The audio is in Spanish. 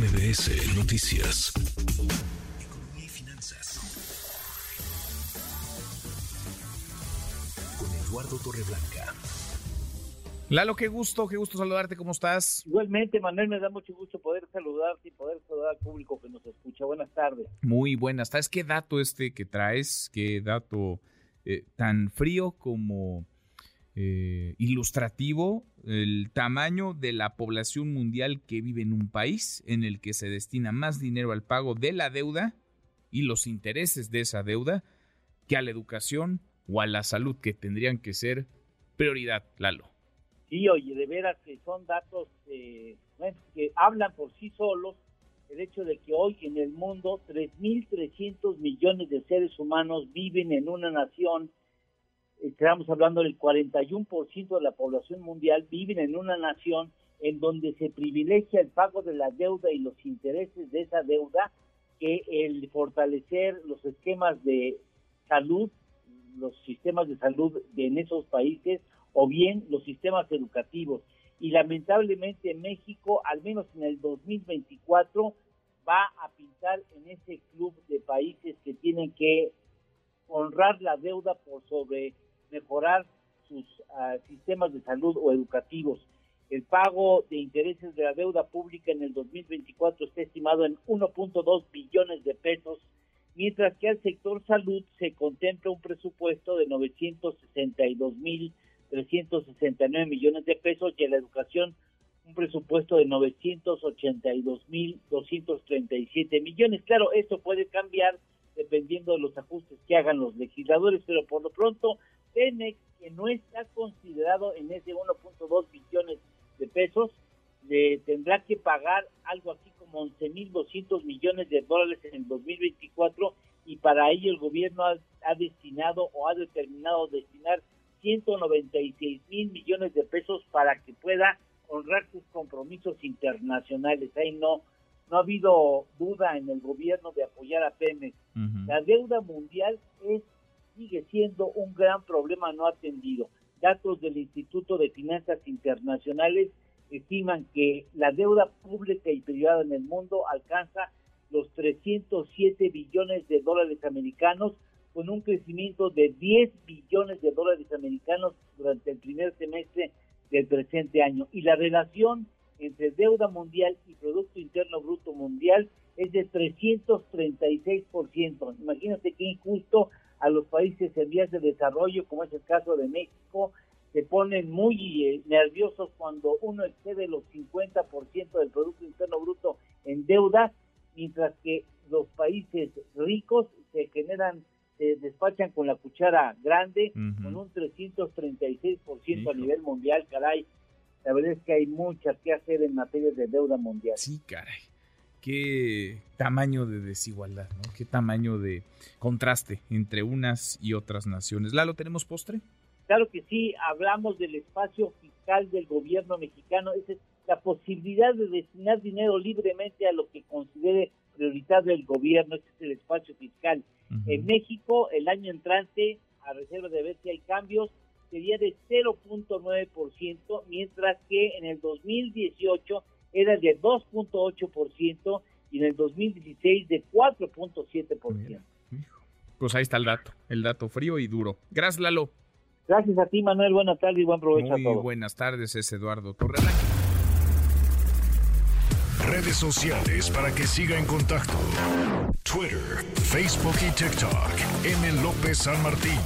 MBS Noticias. Economía y finanzas. Con Eduardo Torreblanca. Lalo, qué gusto, qué gusto saludarte, ¿cómo estás? Igualmente, Manuel, me da mucho gusto poder saludarte y poder saludar al público que nos escucha. Buenas tardes. Muy buenas. ¿Sabes qué dato este que traes? ¿Qué dato eh, tan frío como eh, ilustrativo? El tamaño de la población mundial que vive en un país en el que se destina más dinero al pago de la deuda y los intereses de esa deuda que a la educación o a la salud, que tendrían que ser prioridad, Lalo. Sí, oye, de veras que son datos eh, que hablan por sí solos el hecho de que hoy en el mundo 3.300 millones de seres humanos viven en una nación, estamos hablando del 41% de la población mundial, viven en una nación en donde se privilegia el pago de la deuda y los intereses de esa deuda que el fortalecer los esquemas de salud, los sistemas de salud en esos países o bien los sistemas educativos. Y lamentablemente México, al menos en el 2024, va a pintar en ese club de países que tienen que honrar la deuda por sobre mejorar sus ah, sistemas de salud o educativos. El pago de intereses de la deuda pública en el 2024 está estimado en 1.2 billones de pesos, mientras que al sector salud se contempla un presupuesto de 962 mil 369 millones de pesos y a la educación un presupuesto de 982 mil 237 millones. Claro, esto puede cambiar dependiendo de los ajustes que hagan los legisladores, pero por lo pronto Pemex, que no está considerado en ese 1.2 billones de pesos, le tendrá que pagar algo así como 11.200 millones de dólares en el 2024 y para ello el gobierno ha, ha destinado o ha determinado destinar 196 mil millones de pesos para que pueda honrar sus compromisos internacionales. Ahí no, no ha habido duda en el gobierno de apoyar a Pemex. La deuda mundial es sigue siendo un gran problema no atendido. Datos del Instituto de Finanzas Internacionales estiman que la deuda pública y privada en el mundo alcanza los 307 billones de dólares americanos, con un crecimiento de 10 billones de dólares americanos durante el primer semestre del presente año. Y la relación entre deuda mundial y Producto Interno Bruto Mundial es de 336%. Imagínate qué injusto a los países en vías de desarrollo, como es el caso de México, se ponen muy eh, nerviosos cuando uno excede los 50% del Producto Interno Bruto en deuda, mientras que los países ricos se generan se despachan con la cuchara grande, con un 336% a nivel mundial, caray. La verdad es que hay muchas que hacer en materia de deuda mundial. Sí, caray. Qué tamaño de desigualdad, ¿no? Qué tamaño de contraste entre unas y otras naciones. Lalo, ¿tenemos postre? Claro que sí, hablamos del espacio fiscal del gobierno mexicano, esa es la posibilidad de destinar dinero libremente a lo que considere prioritario el gobierno, ese es el espacio fiscal. En México, el año entrante, a reserva de ver si hay cambios, sería de 0.9%, mientras que en el 2018 era de 2.8% y en el 2016 de 4.7%. Pues ahí está el dato, el dato frío y duro. Gracias, Lalo. Gracias a ti, Manuel. Buenas tardes y buen provecho Muy a todos. buenas tardes, es Eduardo Torrealba. Redes sociales para que siga en contacto: Twitter, Facebook y TikTok. M. López San Martín.